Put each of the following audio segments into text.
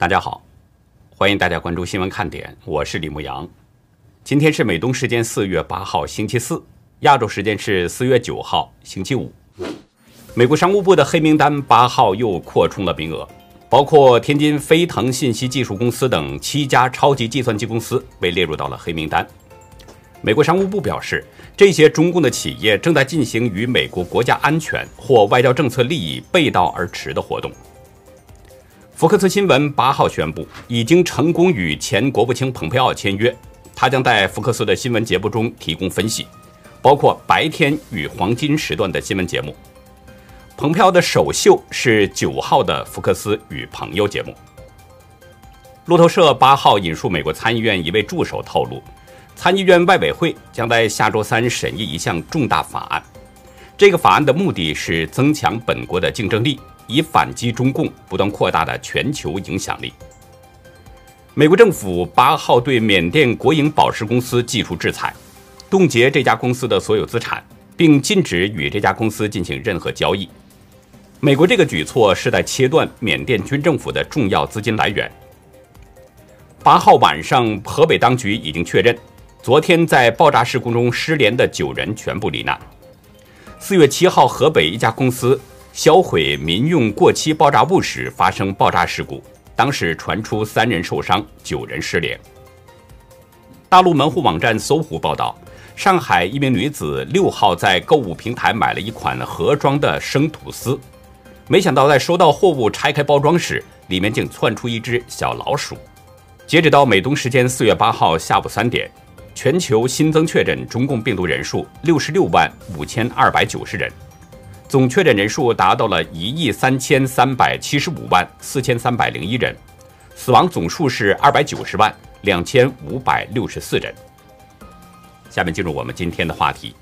大家好，欢迎大家关注新闻看点，我是李牧阳。今天是美东时间四月八号星期四，亚洲时间是四月九号星期五。美国商务部的黑名单八号又扩充了名额，包括天津飞腾信息技术公司等七家超级计算机公司被列入到了黑名单。美国商务部表示，这些中共的企业正在进行与美国国家安全或外交政策利益背道而驰的活动。福克斯新闻八号宣布，已经成功与前国务卿蓬佩奥签约，他将在福克斯的新闻节目中提供分析，包括白天与黄金时段的新闻节目。蓬佩奥的首秀是九号的福克斯与朋友节目。路透社八号引述美国参议院一位助手透露，参议院外委会将在下周三审议一项重大法案，这个法案的目的是增强本国的竞争力。以反击中共不断扩大的全球影响力。美国政府八号对缅甸国营宝石公司技术制裁，冻结这家公司的所有资产，并禁止与这家公司进行任何交易。美国这个举措是在切断缅甸军政府的重要资金来源。八号晚上，河北当局已经确认，昨天在爆炸事故中失联的九人全部罹难。四月七号，河北一家公司。销毁民用过期爆炸物时发生爆炸事故，当时传出三人受伤，九人失联。大陆门户网站搜狐报道，上海一名女子六号在购物平台买了一款盒装的生吐司，没想到在收到货物拆开包装时，里面竟窜出一只小老鼠。截止到美东时间四月八号下午三点，全球新增确诊中共病毒人数六十六万五千二百九十人。总确诊人数达到了一亿三千三百七十五万四千三百零一人，死亡总数是二百九十万两千五百六十四人。下面进入我们今天的话题：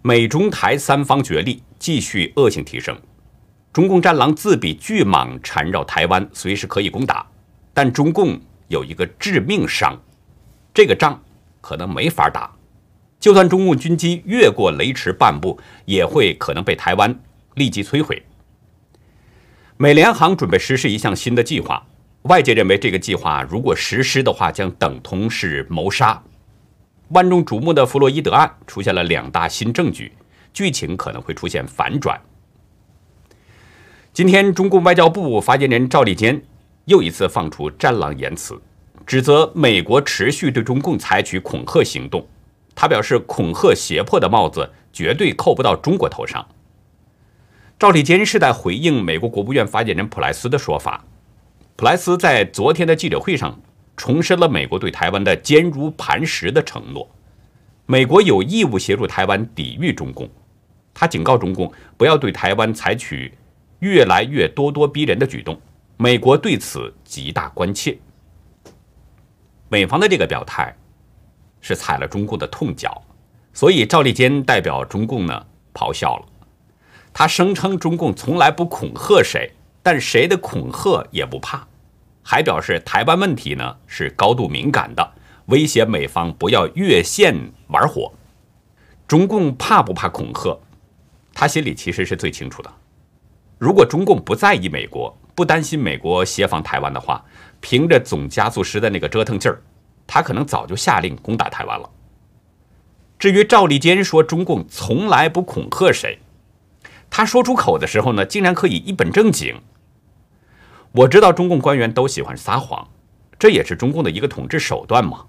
美中台三方角力继续恶性提升，中共战狼自比巨蟒缠绕台湾，随时可以攻打，但中共有一个致命伤，这个仗可能没法打。就算中共军机越过雷池半步，也会可能被台湾立即摧毁。美联航准备实施一项新的计划，外界认为这个计划如果实施的话，将等同是谋杀。万众瞩目的弗洛伊德案出现了两大新证据，剧情可能会出现反转。今天，中共外交部发言人赵立坚又一次放出战狼言辞，指责美国持续对中共采取恐吓行动。他表示，恐吓胁迫的帽子绝对扣不到中国头上。赵立坚是在回应美国国务院发言人普莱斯的说法。普莱斯在昨天的记者会上重申了美国对台湾的坚如磐石的承诺，美国有义务协助台湾抵御中共。他警告中共不要对台湾采取越来越咄咄逼人的举动，美国对此极大关切。美方的这个表态。是踩了中共的痛脚，所以赵立坚代表中共呢咆哮了。他声称中共从来不恐吓谁，但谁的恐吓也不怕，还表示台湾问题呢是高度敏感的，威胁美方不要越线玩火。中共怕不怕恐吓？他心里其实是最清楚的。如果中共不在意美国，不担心美国协防台湾的话，凭着总加速师的那个折腾劲儿。他可能早就下令攻打台湾了。至于赵立坚说中共从来不恐吓谁，他说出口的时候呢，竟然可以一本正经。我知道中共官员都喜欢撒谎，这也是中共的一个统治手段嘛。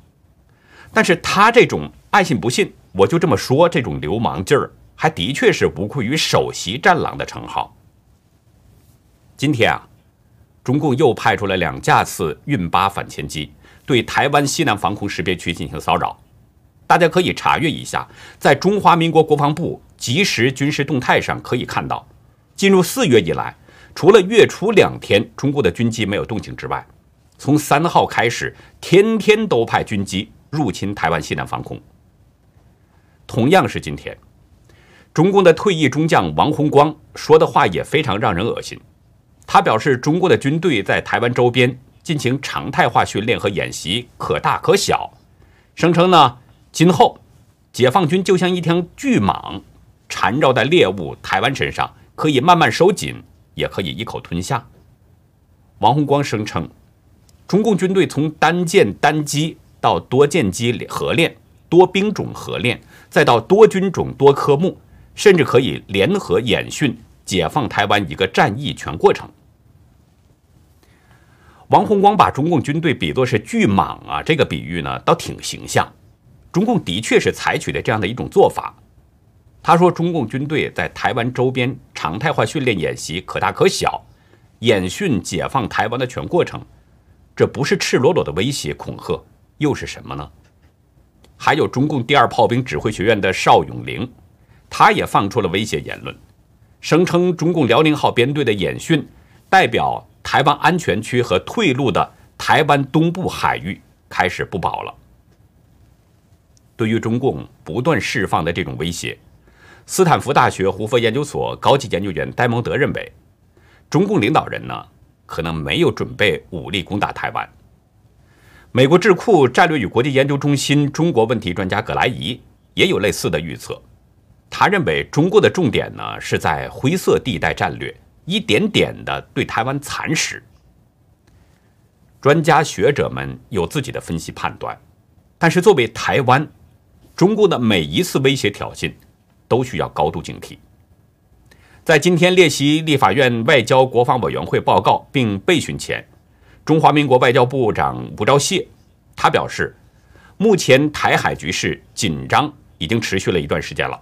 但是他这种爱信不信，我就这么说，这种流氓劲儿，还的确是无愧于首席战狼的称号。今天啊，中共又派出了两架次运八反潜机。对台湾西南防空识别区进行骚扰，大家可以查阅一下，在中华民国国防部即时军事动态上可以看到，进入四月以来，除了月初两天中国的军机没有动静之外，从三号开始，天天都派军机入侵台湾西南防空。同样是今天，中共的退役中将王洪光说的话也非常让人恶心，他表示中国的军队在台湾周边。进行常态化训练和演习，可大可小。声称呢，今后解放军就像一条巨蟒，缠绕在猎物台湾身上，可以慢慢收紧，也可以一口吞下。王洪光声称，中共军队从单舰单机到多舰机合练、多兵种合练，再到多军种多科目，甚至可以联合演训解放台湾一个战役全过程。王洪光把中共军队比作是巨蟒啊，这个比喻呢，倒挺形象。中共的确是采取的这样的一种做法。他说，中共军队在台湾周边常态化训练演习可大可小，演训解放台湾的全过程，这不是赤裸裸的威胁恐吓，又是什么呢？还有中共第二炮兵指挥学院的邵永龄，他也放出了威胁言论，声称中共辽宁号编队的演训代表台湾安全区和退路的台湾东部海域开始不保了。对于中共不断释放的这种威胁。斯坦福大学胡佛研究所高级研究员戴蒙德认为，中共领导人呢可能没有准备武力攻打台湾。美国智库战略与国际研究中心中国问题专家葛莱仪也有类似的预测，他认为中国的重点呢是在灰色地带战略，一点点的对台湾蚕食。专家学者们有自己的分析判断，但是作为台湾，中共的每一次威胁挑衅。都需要高度警惕。在今天列席立法院外交国防委员会报告并备询前，中华民国外交部长吴钊燮他表示，目前台海局势紧张已经持续了一段时间了，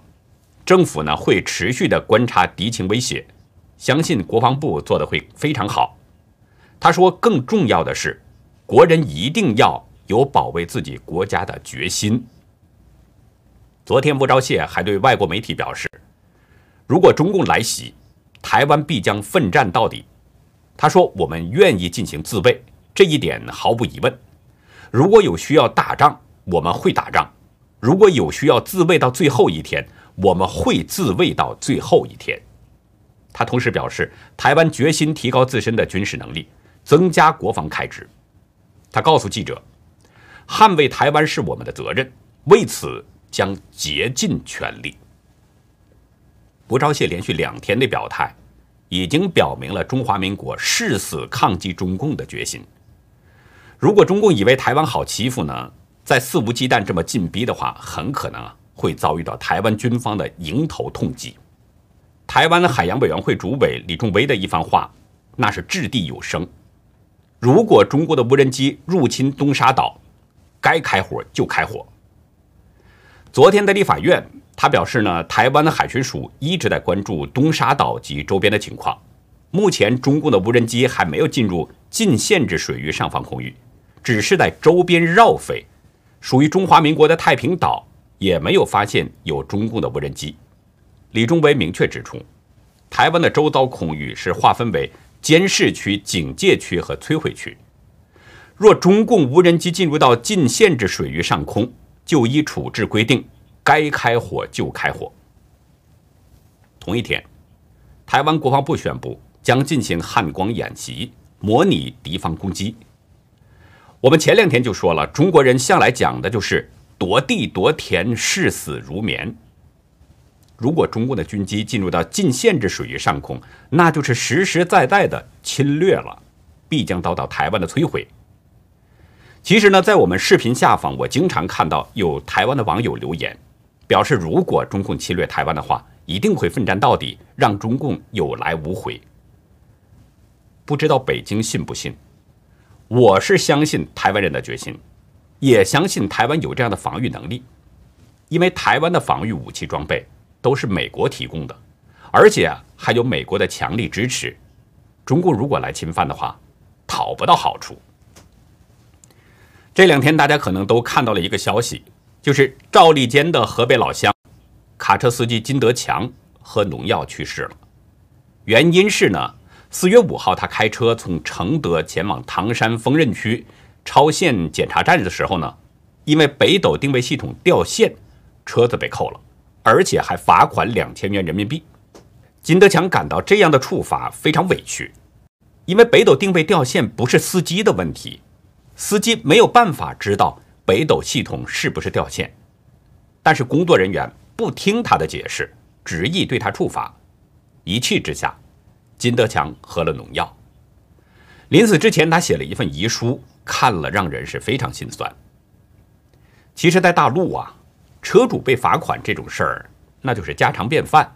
政府呢会持续的观察敌情威胁，相信国防部做的会非常好。他说，更重要的是，国人一定要有保卫自己国家的决心。昨天，吴钊燮还对外国媒体表示，如果中共来袭，台湾必将奋战到底。他说：“我们愿意进行自卫，这一点毫无疑问。如果有需要打仗，我们会打仗；如果有需要自卫到最后一天，我们会自卫到最后一天。”他同时表示，台湾决心提高自身的军事能力，增加国防开支。他告诉记者：“捍卫台湾是我们的责任，为此。”将竭尽全力。吴钊燮连续两天的表态，已经表明了中华民国誓死抗击中共的决心。如果中共以为台湾好欺负呢，在肆无忌惮这么进逼的话，很可能会遭遇到台湾军方的迎头痛击。台湾海洋委员会主委李仲威的一番话，那是掷地有声。如果中国的无人机入侵东沙岛，该开火就开火。昨天的立法院，他表示呢，台湾的海巡署一直在关注东沙岛及周边的情况。目前，中共的无人机还没有进入禁限制水域上方空域，只是在周边绕飞。属于中华民国的太平岛也没有发现有中共的无人机。李忠伟明确指出，台湾的周遭空域是划分为监视区、警戒区和摧毁区。若中共无人机进入到禁限制水域上空，就依处置规定，该开火就开火。同一天，台湾国防部宣布将进行汉光演习，模拟敌方攻击。我们前两天就说了，中国人向来讲的就是夺地夺田，视死如眠。如果中共的军机进入到禁限制水域上空，那就是实实在在的侵略了，必将遭到台湾的摧毁。其实呢，在我们视频下方，我经常看到有台湾的网友留言，表示如果中共侵略台湾的话，一定会奋战到底，让中共有来无回。不知道北京信不信？我是相信台湾人的决心，也相信台湾有这样的防御能力，因为台湾的防御武器装备都是美国提供的，而且还有美国的强力支持。中共如果来侵犯的话，讨不到好处。这两天，大家可能都看到了一个消息，就是赵立坚的河北老乡卡车司机金德强喝农药去世了。原因是呢，四月五号他开车从承德前往唐山丰润区超限检查站的时候呢，因为北斗定位系统掉线，车子被扣了，而且还罚款两千元人民币。金德强感到这样的处罚非常委屈，因为北斗定位掉线不是司机的问题。司机没有办法知道北斗系统是不是掉线，但是工作人员不听他的解释，执意对他处罚。一气之下，金德强喝了农药。临死之前，他写了一份遗书，看了让人是非常心酸。其实，在大陆啊，车主被罚款这种事儿，那就是家常便饭。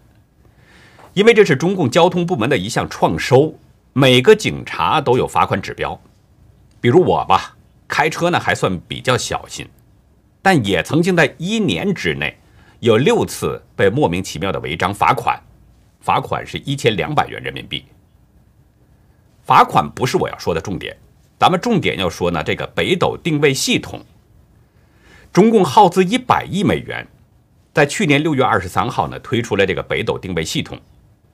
因为这是中共交通部门的一项创收，每个警察都有罚款指标。比如我吧，开车呢还算比较小心，但也曾经在一年之内有六次被莫名其妙的违章罚款，罚款是一千两百元人民币。罚款不是我要说的重点，咱们重点要说呢，这个北斗定位系统，中共耗资一百亿美元，在去年六月二十三号呢推出了这个北斗定位系统，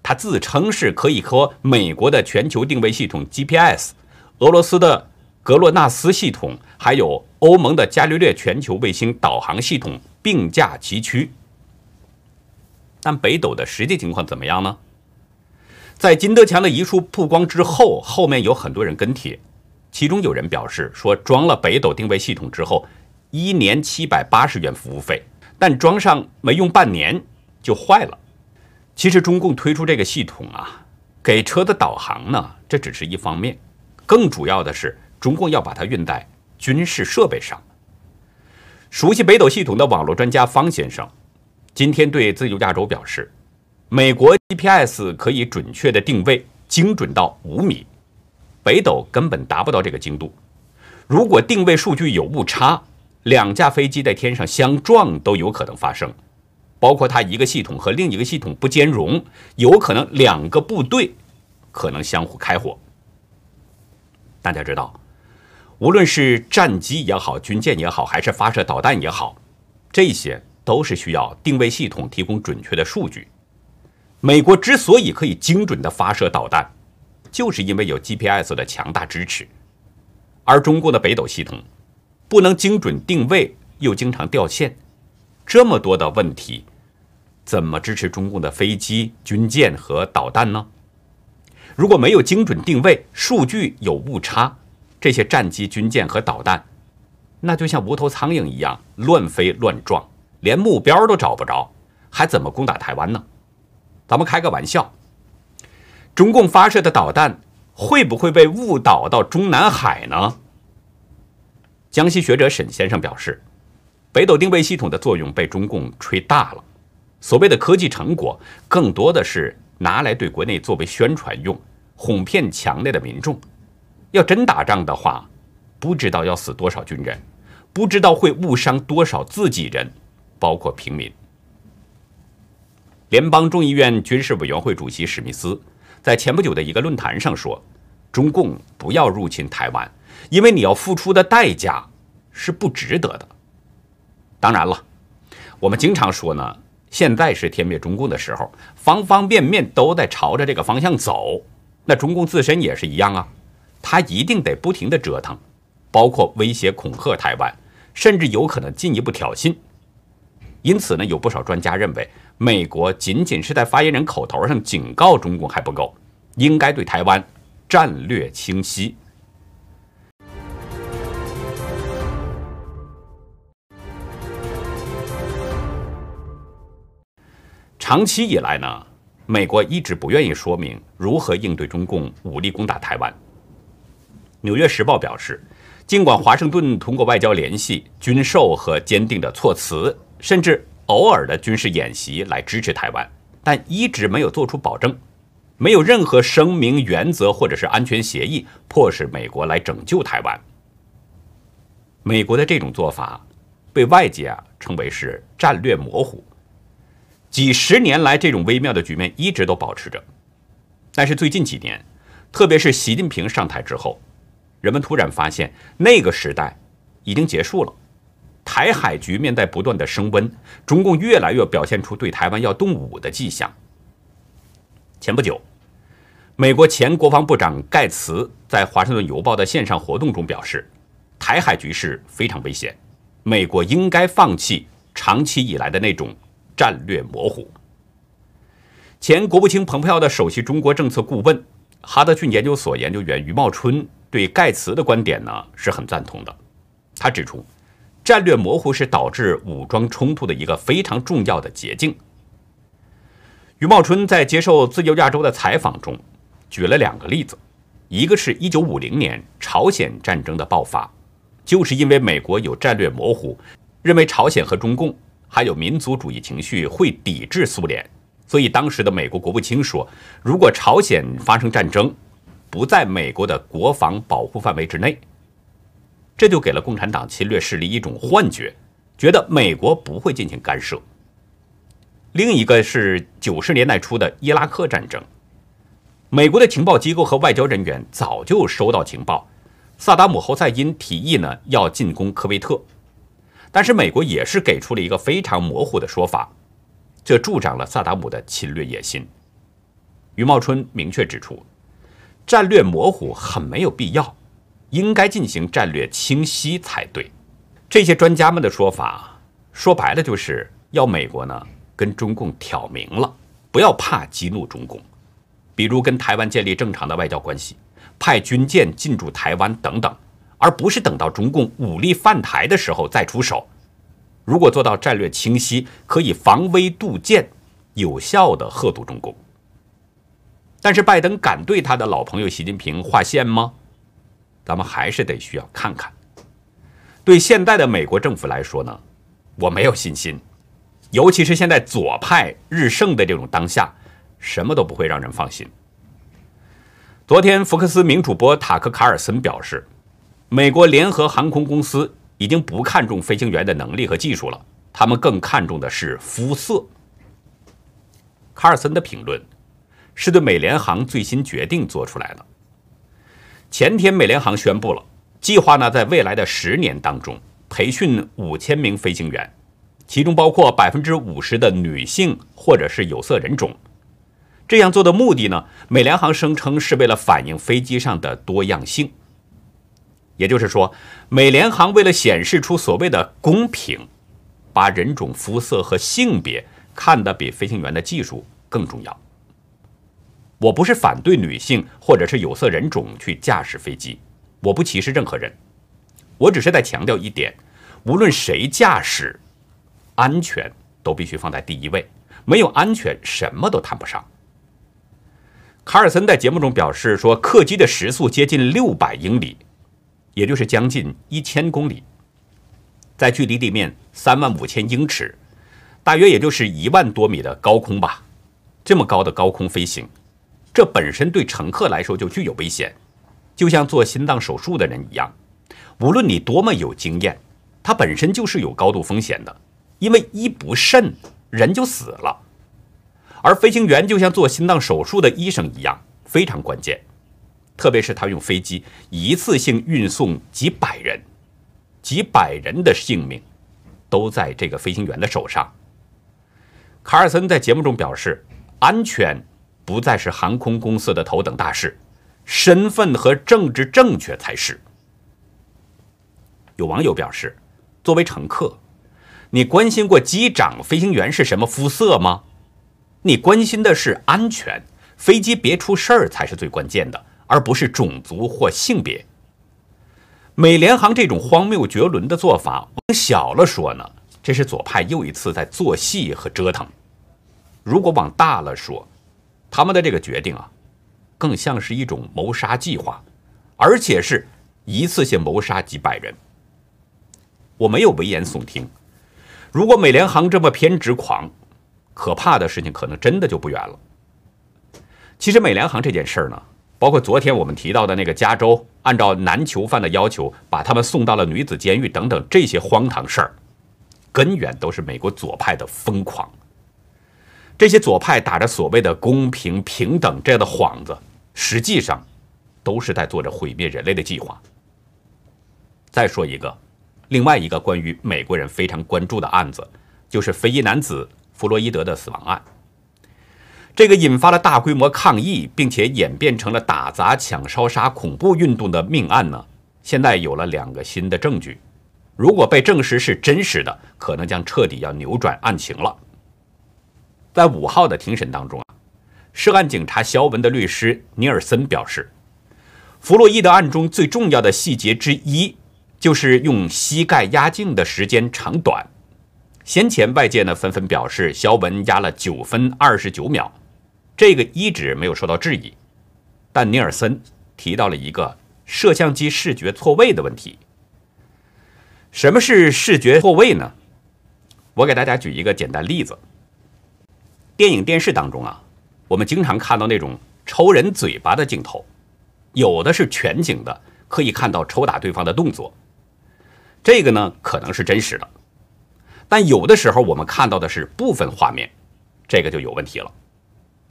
它自称是可以和美国的全球定位系统 GPS、俄罗斯的。格洛纳斯系统还有欧盟的伽利略全球卫星导航系统并驾齐驱，但北斗的实际情况怎么样呢？在金德强的遗书曝光之后，后面有很多人跟帖，其中有人表示说，装了北斗定位系统之后，一年七百八十元服务费，但装上没用半年就坏了。其实中共推出这个系统啊，给车的导航呢，这只是一方面，更主要的是。中共要把它运在军事设备上。熟悉北斗系统的网络专家方先生今天对自由亚洲表示，美国 GPS 可以准确的定位，精准到五米，北斗根本达不到这个精度。如果定位数据有误差，两架飞机在天上相撞都有可能发生，包括它一个系统和另一个系统不兼容，有可能两个部队可能相互开火。大家知道。无论是战机也好，军舰也好，还是发射导弹也好，这些都是需要定位系统提供准确的数据。美国之所以可以精准的发射导弹，就是因为有 GPS 的强大支持。而中国的北斗系统不能精准定位，又经常掉线，这么多的问题，怎么支持中共的飞机、军舰和导弹呢？如果没有精准定位，数据有误差。这些战机、军舰和导弹，那就像无头苍蝇一样乱飞乱撞，连目标都找不着，还怎么攻打台湾呢？咱们开个玩笑，中共发射的导弹会不会被误导到中南海呢？江西学者沈先生表示，北斗定位系统的作用被中共吹大了，所谓的科技成果更多的是拿来对国内作为宣传用，哄骗墙内的民众。要真打仗的话，不知道要死多少军人，不知道会误伤多少自己人，包括平民。联邦众议院军事委员会主席史密斯在前不久的一个论坛上说：“中共不要入侵台湾，因为你要付出的代价是不值得的。”当然了，我们经常说呢，现在是天灭中共的时候，方方面面都在朝着这个方向走。那中共自身也是一样啊。他一定得不停的折腾，包括威胁恐吓台湾，甚至有可能进一步挑衅。因此呢，有不少专家认为，美国仅仅是在发言人口头上警告中共还不够，应该对台湾战略清晰。长期以来呢，美国一直不愿意说明如何应对中共武力攻打台湾。《纽约时报》表示，尽管华盛顿通过外交联系、军售和坚定的措辞，甚至偶尔的军事演习来支持台湾，但一直没有做出保证，没有任何声明、原则或者是安全协议迫使美国来拯救台湾。美国的这种做法被外界啊称为是战略模糊。几十年来，这种微妙的局面一直都保持着，但是最近几年，特别是习近平上台之后。人们突然发现，那个时代已经结束了。台海局面在不断的升温，中共越来越表现出对台湾要动武的迹象。前不久，美国前国防部长盖茨在《华盛顿邮报》的线上活动中表示，台海局势非常危险，美国应该放弃长期以来的那种战略模糊。前国务卿蓬佩奥的首席中国政策顾问、哈德逊研究所研究员余茂春。对盖茨的观点呢是很赞同的。他指出，战略模糊是导致武装冲突的一个非常重要的捷径。余茂春在接受自由亚洲的采访中举了两个例子，一个是一九五零年朝鲜战争的爆发，就是因为美国有战略模糊，认为朝鲜和中共还有民族主义情绪，会抵制苏联，所以当时的美国国务卿说，如果朝鲜发生战争，不在美国的国防保护范围之内，这就给了共产党侵略势力一种幻觉，觉得美国不会进行干涉。另一个是九十年代初的伊拉克战争，美国的情报机构和外交人员早就收到情报，萨达姆侯赛因提议呢要进攻科威特，但是美国也是给出了一个非常模糊的说法，这助长了萨达姆的侵略野心。余茂春明确指出。战略模糊很没有必要，应该进行战略清晰才对。这些专家们的说法，说白了就是要美国呢跟中共挑明了，不要怕激怒中共，比如跟台湾建立正常的外交关系，派军舰进驻台湾等等，而不是等到中共武力犯台的时候再出手。如果做到战略清晰，可以防微杜渐，有效的吓阻中共。但是拜登敢对他的老朋友习近平划线吗？咱们还是得需要看看。对现在的美国政府来说呢，我没有信心，尤其是现在左派日盛的这种当下，什么都不会让人放心。昨天，福克斯名主播塔克·卡尔森表示，美国联合航空公司已经不看重飞行员的能力和技术了，他们更看重的是肤色。卡尔森的评论。是对美联航最新决定做出来的。前天，美联航宣布了计划呢，在未来的十年当中培训五千名飞行员，其中包括百分之五十的女性或者是有色人种。这样做的目的呢，美联航声称是为了反映飞机上的多样性。也就是说，美联航为了显示出所谓的公平，把人种、肤色和性别看得比飞行员的技术更重要。我不是反对女性或者是有色人种去驾驶飞机，我不歧视任何人，我只是在强调一点：无论谁驾驶，安全都必须放在第一位，没有安全什么都谈不上。卡尔森在节目中表示说，客机的时速接近六百英里，也就是将近一千公里，在距离地面三万五千英尺，大约也就是一万多米的高空吧，这么高的高空飞行。这本身对乘客来说就具有危险，就像做心脏手术的人一样，无论你多么有经验，它本身就是有高度风险的，因为一不慎人就死了。而飞行员就像做心脏手术的医生一样，非常关键，特别是他用飞机一次性运送几百人，几百人的性命都在这个飞行员的手上。卡尔森在节目中表示，安全。不再是航空公司的头等大事，身份和政治正确才是。有网友表示，作为乘客，你关心过机长、飞行员是什么肤色吗？你关心的是安全，飞机别出事儿才是最关键的，而不是种族或性别。美联航这种荒谬绝伦的做法，往小了说呢，这是左派又一次在做戏和折腾；如果往大了说，他们的这个决定啊，更像是一种谋杀计划，而且是一次性谋杀几百人。我没有危言耸听，如果美联航这么偏执狂，可怕的事情可能真的就不远了。其实美联航这件事儿呢，包括昨天我们提到的那个加州按照男囚犯的要求把他们送到了女子监狱等等这些荒唐事儿，根源都是美国左派的疯狂。这些左派打着所谓的公平平等这样的幌子，实际上都是在做着毁灭人类的计划。再说一个，另外一个关于美国人非常关注的案子，就是非裔男子弗洛伊德的死亡案。这个引发了大规模抗议，并且演变成了打砸抢烧杀恐怖运动的命案呢，现在有了两个新的证据，如果被证实是真实的，可能将彻底要扭转案情了。在五号的庭审当中啊，涉案警察肖文的律师尼尔森表示，弗洛伊德案中最重要的细节之一就是用膝盖压颈的时间长短。先前外界呢纷纷表示肖文压了九分二十九秒，这个一直没有受到质疑，但尼尔森提到了一个摄像机视觉错位的问题。什么是视觉错位呢？我给大家举一个简单例子。电影、电视当中啊，我们经常看到那种抽人嘴巴的镜头，有的是全景的，可以看到抽打对方的动作。这个呢，可能是真实的。但有的时候我们看到的是部分画面，这个就有问题了。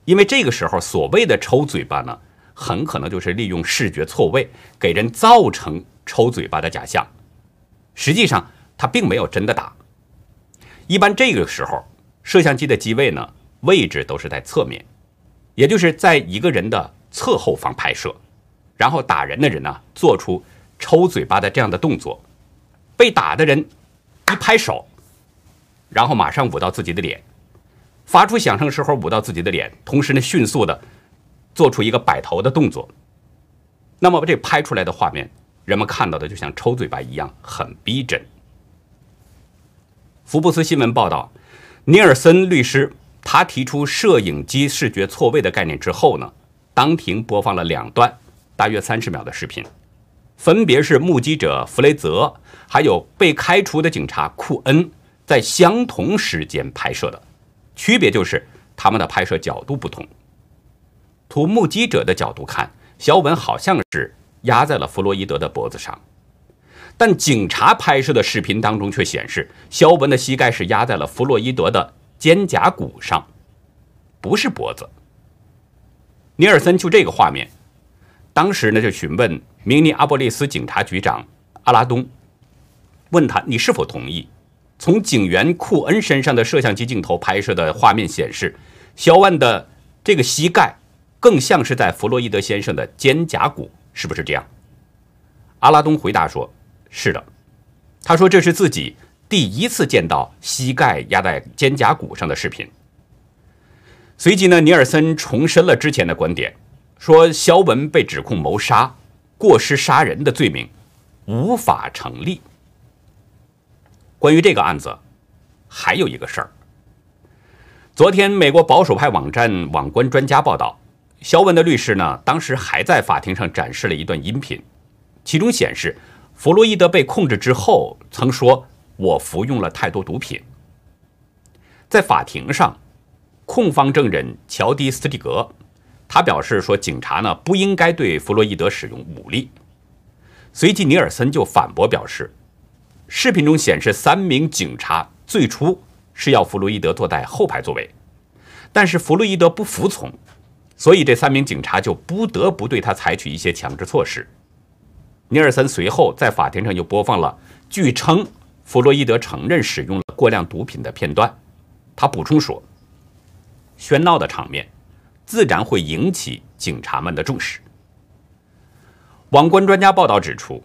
因为这个时候所谓的抽嘴巴呢，很可能就是利用视觉错位，给人造成抽嘴巴的假象。实际上他并没有真的打。一般这个时候，摄像机的机位呢？位置都是在侧面，也就是在一个人的侧后方拍摄，然后打人的人呢做出抽嘴巴的这样的动作，被打的人一拍手，然后马上捂到自己的脸，发出响声时候捂到自己的脸，同时呢迅速的做出一个摆头的动作。那么这拍出来的画面，人们看到的就像抽嘴巴一样，很逼真。福布斯新闻报道，尼尔森律师。他提出摄影机视觉错位的概念之后呢，当庭播放了两段大约三十秒的视频，分别是目击者弗雷泽还有被开除的警察库恩在相同时间拍摄的，区别就是他们的拍摄角度不同。从目击者的角度看，小文好像是压在了弗洛伊德的脖子上，但警察拍摄的视频当中却显示，肖文的膝盖是压在了弗洛伊德的。肩胛骨上，不是脖子。尼尔森就这个画面，当时呢就询问明尼阿波利斯警察局长阿拉东，问他你是否同意？从警员库恩身上的摄像机镜头拍摄的画面显示，肖万的这个膝盖更像是在弗洛伊德先生的肩胛骨，是不是这样？阿拉东回答说：“是的。”他说：“这是自己。”第一次见到膝盖压在肩胛骨上的视频。随即呢，尼尔森重申了之前的观点，说肖文被指控谋杀、过失杀人的罪名无法成立。关于这个案子，还有一个事儿。昨天，美国保守派网站网关专家报道，肖文的律师呢，当时还在法庭上展示了一段音频，其中显示，弗洛伊德被控制之后曾说。我服用了太多毒品。在法庭上，控方证人乔迪斯蒂格，他表示说，警察呢不应该对弗洛伊德使用武力。随即，尼尔森就反驳表示，视频中显示三名警察最初是要弗洛伊德坐在后排座位，但是弗洛伊德不服从，所以这三名警察就不得不对他采取一些强制措施。尼尔森随后在法庭上又播放了据称。弗洛伊德承认使用了过量毒品的片段，他补充说：“喧闹的场面自然会引起警察们的重视。”网关专家报道指出，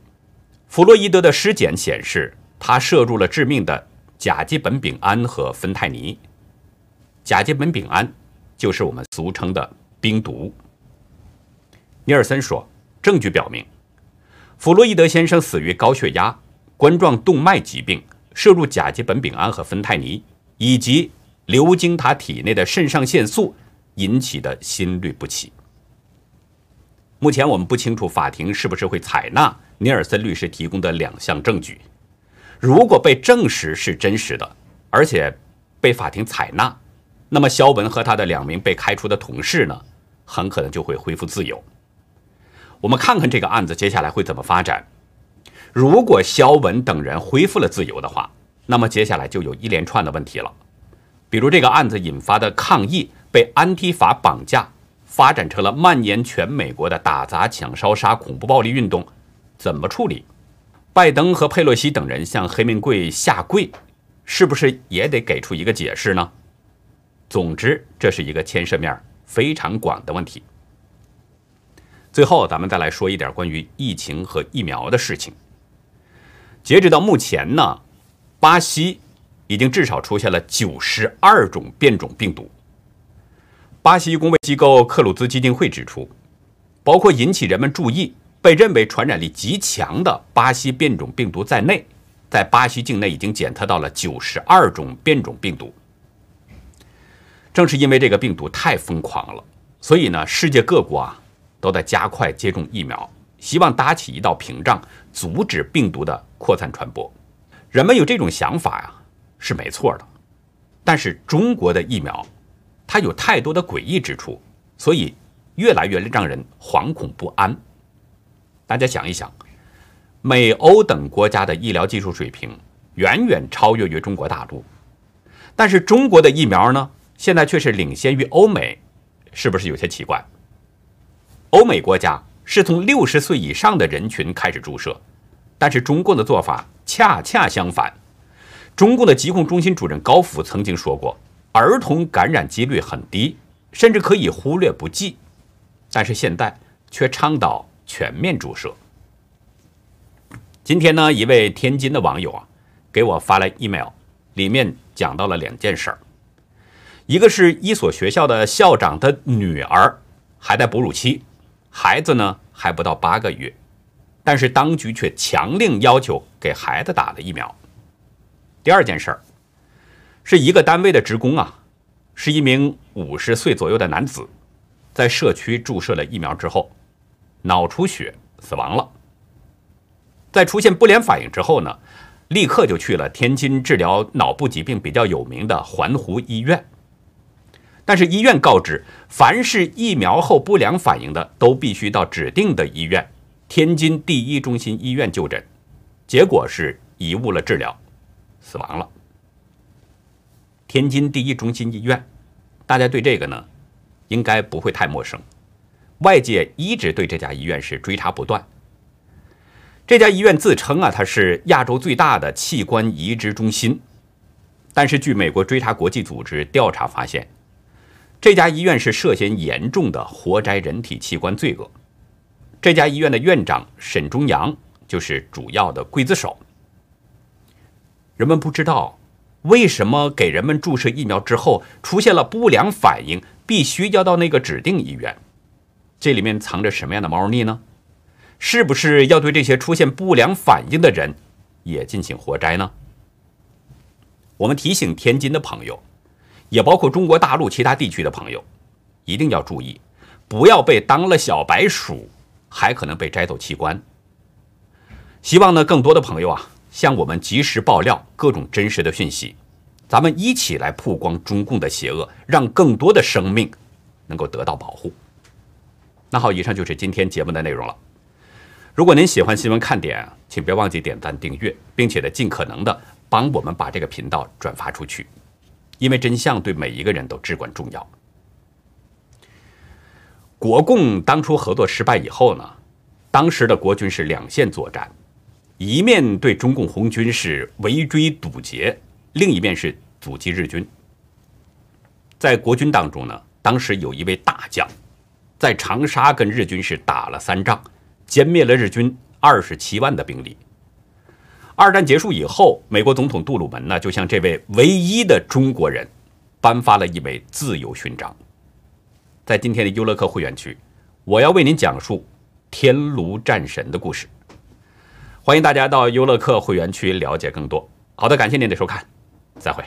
弗洛伊德的尸检显示他摄入了致命的甲基苯丙胺和芬太尼。甲基苯丙胺就是我们俗称的冰毒。尼尔森说：“证据表明，弗洛伊德先生死于高血压。”冠状动脉疾病、摄入甲基苯丙胺和芬太尼，以及流经他体内的肾上腺素引起的心律不齐。目前我们不清楚法庭是不是会采纳尼尔森律师提供的两项证据。如果被证实是真实的，而且被法庭采纳，那么肖文和他的两名被开除的同事呢，很可能就会恢复自由。我们看看这个案子接下来会怎么发展。如果肖文等人恢复了自由的话，那么接下来就有一连串的问题了，比如这个案子引发的抗议被安提法绑架，发展成了蔓延全美国的打砸抢烧杀恐怖暴力运动，怎么处理？拜登和佩洛西等人向黑名贵下跪，是不是也得给出一个解释呢？总之，这是一个牵涉面非常广的问题。最后，咱们再来说一点关于疫情和疫苗的事情。截止到目前呢，巴西已经至少出现了九十二种变种病毒。巴西公卫机构克鲁兹基金会指出，包括引起人们注意、被认为传染力极强的巴西变种病毒在内，在巴西境内已经检测到了九十二种变种病毒。正是因为这个病毒太疯狂了，所以呢，世界各国啊都在加快接种疫苗，希望搭起一道屏障，阻止病毒的扩散传播。人们有这种想法呀，是没错的。但是中国的疫苗，它有太多的诡异之处，所以越来越让人惶恐不安。大家想一想，美欧等国家的医疗技术水平远远超越于中国大陆，但是中国的疫苗呢，现在却是领先于欧美，是不是有些奇怪？欧美国家是从六十岁以上的人群开始注射，但是中共的做法恰恰相反。中共的疾控中心主任高福曾经说过，儿童感染几率很低，甚至可以忽略不计，但是现在却倡导。全面注射。今天呢，一位天津的网友啊，给我发来 email，里面讲到了两件事儿。一个是一所学校的校长的女儿还在哺乳期，孩子呢还不到八个月，但是当局却强令要求给孩子打了疫苗。第二件事儿，是一个单位的职工啊，是一名五十岁左右的男子，在社区注射了疫苗之后。脑出血死亡了，在出现不良反应之后呢，立刻就去了天津治疗脑部疾病比较有名的环湖医院。但是医院告知，凡是疫苗后不良反应的，都必须到指定的医院——天津第一中心医院就诊。结果是贻误了治疗，死亡了。天津第一中心医院，大家对这个呢，应该不会太陌生。外界一直对这家医院是追查不断。这家医院自称啊，它是亚洲最大的器官移植中心，但是据美国追查国际组织调查发现，这家医院是涉嫌严重的活摘人体器官罪恶。这家医院的院长沈忠阳就是主要的刽子手。人们不知道为什么给人们注射疫苗之后出现了不良反应，必须要到那个指定医院。这里面藏着什么样的猫腻呢？是不是要对这些出现不良反应的人也进行活摘呢？我们提醒天津的朋友，也包括中国大陆其他地区的朋友，一定要注意，不要被当了小白鼠，还可能被摘走器官。希望呢，更多的朋友啊，向我们及时爆料各种真实的讯息，咱们一起来曝光中共的邪恶，让更多的生命能够得到保护。那好，以上就是今天节目的内容了。如果您喜欢新闻看点，请别忘记点赞、订阅，并且呢，尽可能的帮我们把这个频道转发出去，因为真相对每一个人都至关重要。国共当初合作失败以后呢，当时的国军是两线作战，一面对中共红军是围追堵截，另一面是阻击日军。在国军当中呢，当时有一位大将。在长沙跟日军是打了三仗，歼灭了日军二十七万的兵力。二战结束以后，美国总统杜鲁门呢就向这位唯一的中国人颁发了一枚自由勋章。在今天的优乐客会员区，我要为您讲述天炉战神的故事。欢迎大家到优乐客会员区了解更多。好的，感谢您的收看，再会。